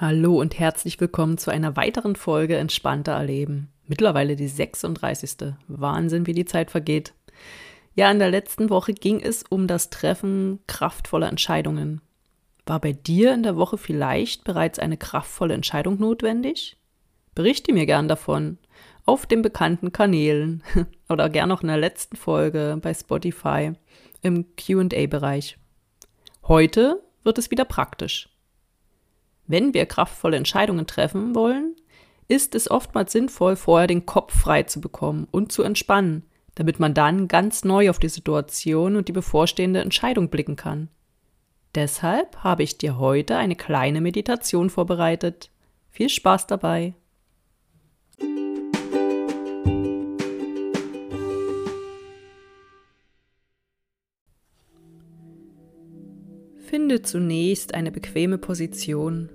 Hallo und herzlich willkommen zu einer weiteren Folge Entspannter Erleben. Mittlerweile die 36. Wahnsinn, wie die Zeit vergeht. Ja, in der letzten Woche ging es um das Treffen kraftvoller Entscheidungen. War bei dir in der Woche vielleicht bereits eine kraftvolle Entscheidung notwendig? Berichte mir gern davon auf den bekannten Kanälen oder gern noch in der letzten Folge bei Spotify im QA-Bereich. Heute wird es wieder praktisch. Wenn wir kraftvolle Entscheidungen treffen wollen, ist es oftmals sinnvoll, vorher den Kopf frei zu bekommen und zu entspannen, damit man dann ganz neu auf die Situation und die bevorstehende Entscheidung blicken kann. Deshalb habe ich dir heute eine kleine Meditation vorbereitet. Viel Spaß dabei! Finde zunächst eine bequeme Position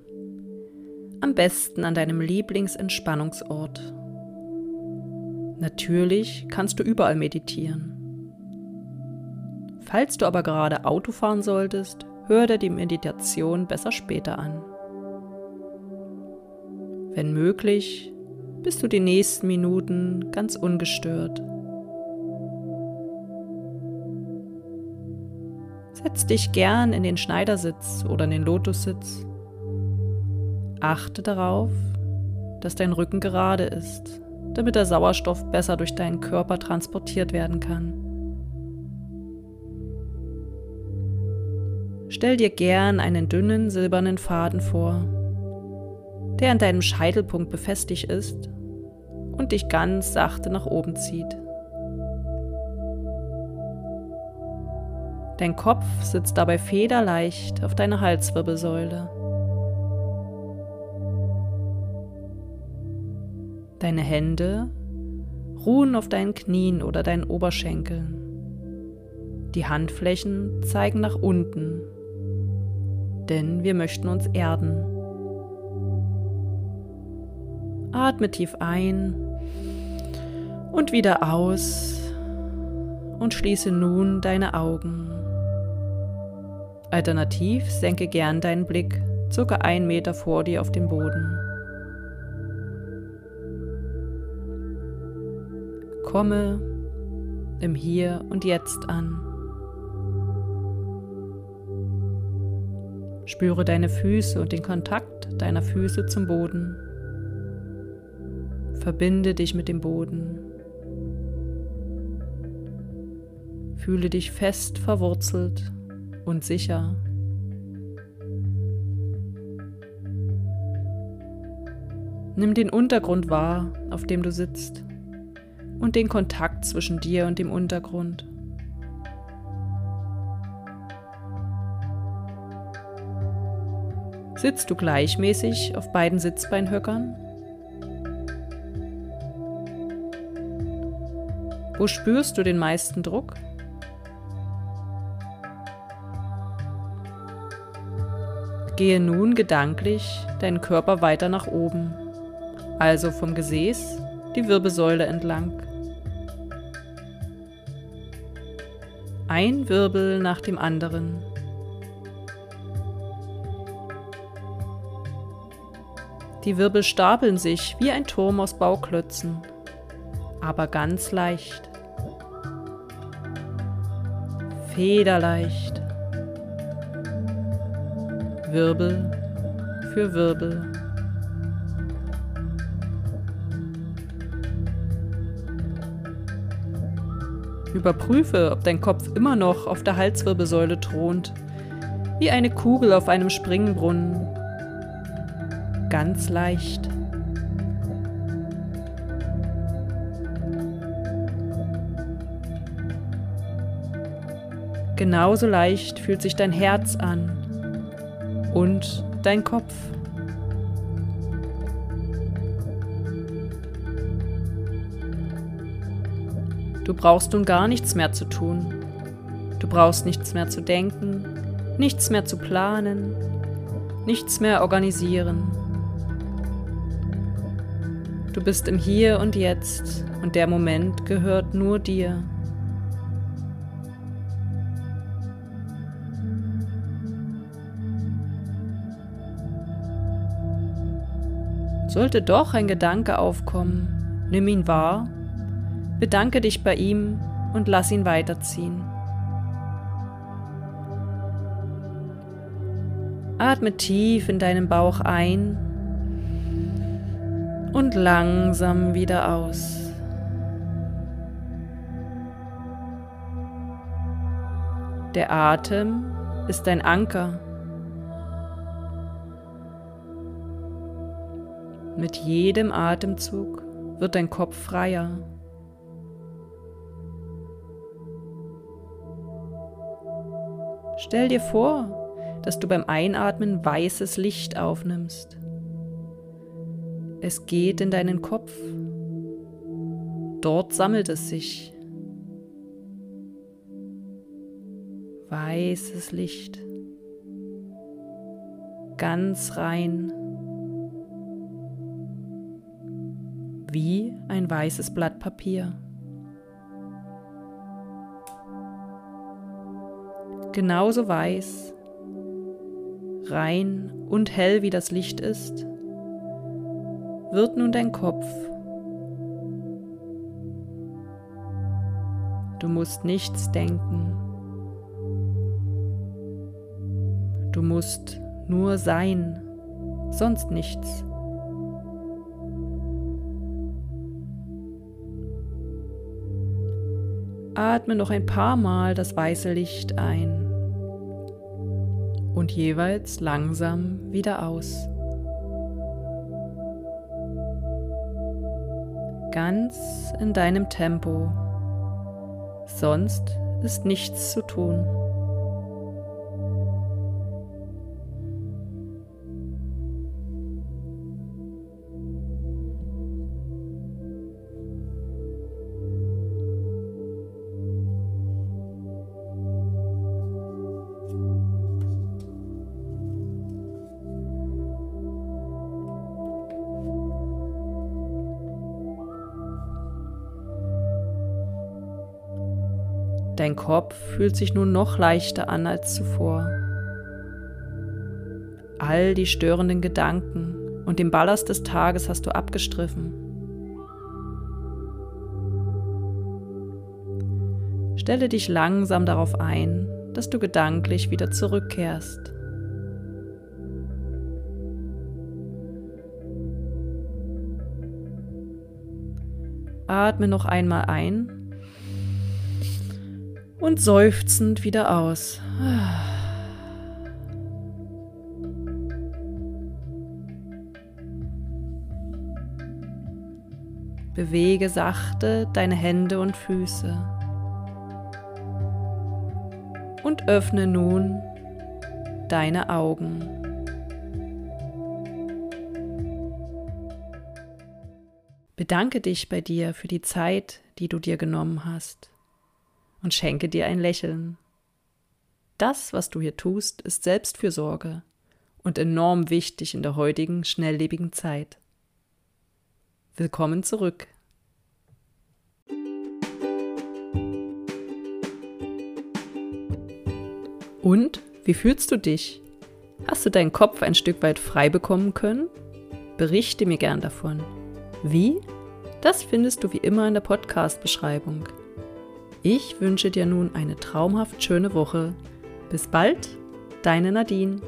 am besten an deinem Lieblingsentspannungsort. Natürlich kannst du überall meditieren. Falls du aber gerade Auto fahren solltest, hör dir die Meditation besser später an. Wenn möglich, bist du die nächsten Minuten ganz ungestört. Setz dich gern in den Schneidersitz oder in den Lotussitz Achte darauf, dass dein Rücken gerade ist, damit der Sauerstoff besser durch deinen Körper transportiert werden kann. Stell dir gern einen dünnen silbernen Faden vor, der an deinem Scheitelpunkt befestigt ist und dich ganz sachte nach oben zieht. Dein Kopf sitzt dabei federleicht auf deiner Halswirbelsäule. Deine Hände ruhen auf deinen Knien oder deinen Oberschenkeln. Die Handflächen zeigen nach unten, denn wir möchten uns erden. Atme tief ein und wieder aus und schließe nun deine Augen. Alternativ senke gern deinen Blick circa einen Meter vor dir auf den Boden. Komme im Hier und Jetzt an. Spüre deine Füße und den Kontakt deiner Füße zum Boden. Verbinde dich mit dem Boden. Fühle dich fest verwurzelt und sicher. Nimm den Untergrund wahr, auf dem du sitzt und den Kontakt zwischen dir und dem Untergrund. Sitzt du gleichmäßig auf beiden Sitzbeinhöckern? Wo spürst du den meisten Druck? Gehe nun gedanklich deinen Körper weiter nach oben, also vom Gesäß die Wirbelsäule entlang. Ein Wirbel nach dem anderen. Die Wirbel stapeln sich wie ein Turm aus Bauklötzen, aber ganz leicht. Federleicht. Wirbel für Wirbel. Überprüfe, ob dein Kopf immer noch auf der Halswirbelsäule thront, wie eine Kugel auf einem Springbrunnen. Ganz leicht. Genauso leicht fühlt sich dein Herz an und dein Kopf. Du brauchst nun gar nichts mehr zu tun. Du brauchst nichts mehr zu denken, nichts mehr zu planen, nichts mehr organisieren. Du bist im Hier und Jetzt und der Moment gehört nur dir. Sollte doch ein Gedanke aufkommen, nimm ihn wahr Bedanke dich bei ihm und lass ihn weiterziehen. Atme tief in deinen Bauch ein und langsam wieder aus. Der Atem ist dein Anker. Mit jedem Atemzug wird dein Kopf freier. Stell dir vor, dass du beim Einatmen weißes Licht aufnimmst. Es geht in deinen Kopf. Dort sammelt es sich. Weißes Licht. Ganz rein. Wie ein weißes Blatt Papier. Genauso weiß, rein und hell wie das Licht ist, wird nun dein Kopf. Du musst nichts denken. Du musst nur sein, sonst nichts. Atme noch ein paar Mal das weiße Licht ein und jeweils langsam wieder aus. Ganz in deinem Tempo. Sonst ist nichts zu tun. Dein Kopf fühlt sich nun noch leichter an als zuvor. All die störenden Gedanken und den Ballast des Tages hast du abgestriffen. Stelle dich langsam darauf ein, dass du gedanklich wieder zurückkehrst. Atme noch einmal ein und seufzend wieder aus. Bewege sachte deine Hände und Füße und öffne nun deine Augen. Bedanke dich bei dir für die Zeit, die du dir genommen hast und schenke dir ein Lächeln. Das, was du hier tust, ist Selbstfürsorge und enorm wichtig in der heutigen, schnelllebigen Zeit. Willkommen zurück. Und wie fühlst du dich? Hast du deinen Kopf ein Stück weit frei bekommen können? Berichte mir gern davon. Wie? Das findest du wie immer in der Podcast-Beschreibung. Ich wünsche dir nun eine traumhaft schöne Woche. Bis bald, deine Nadine.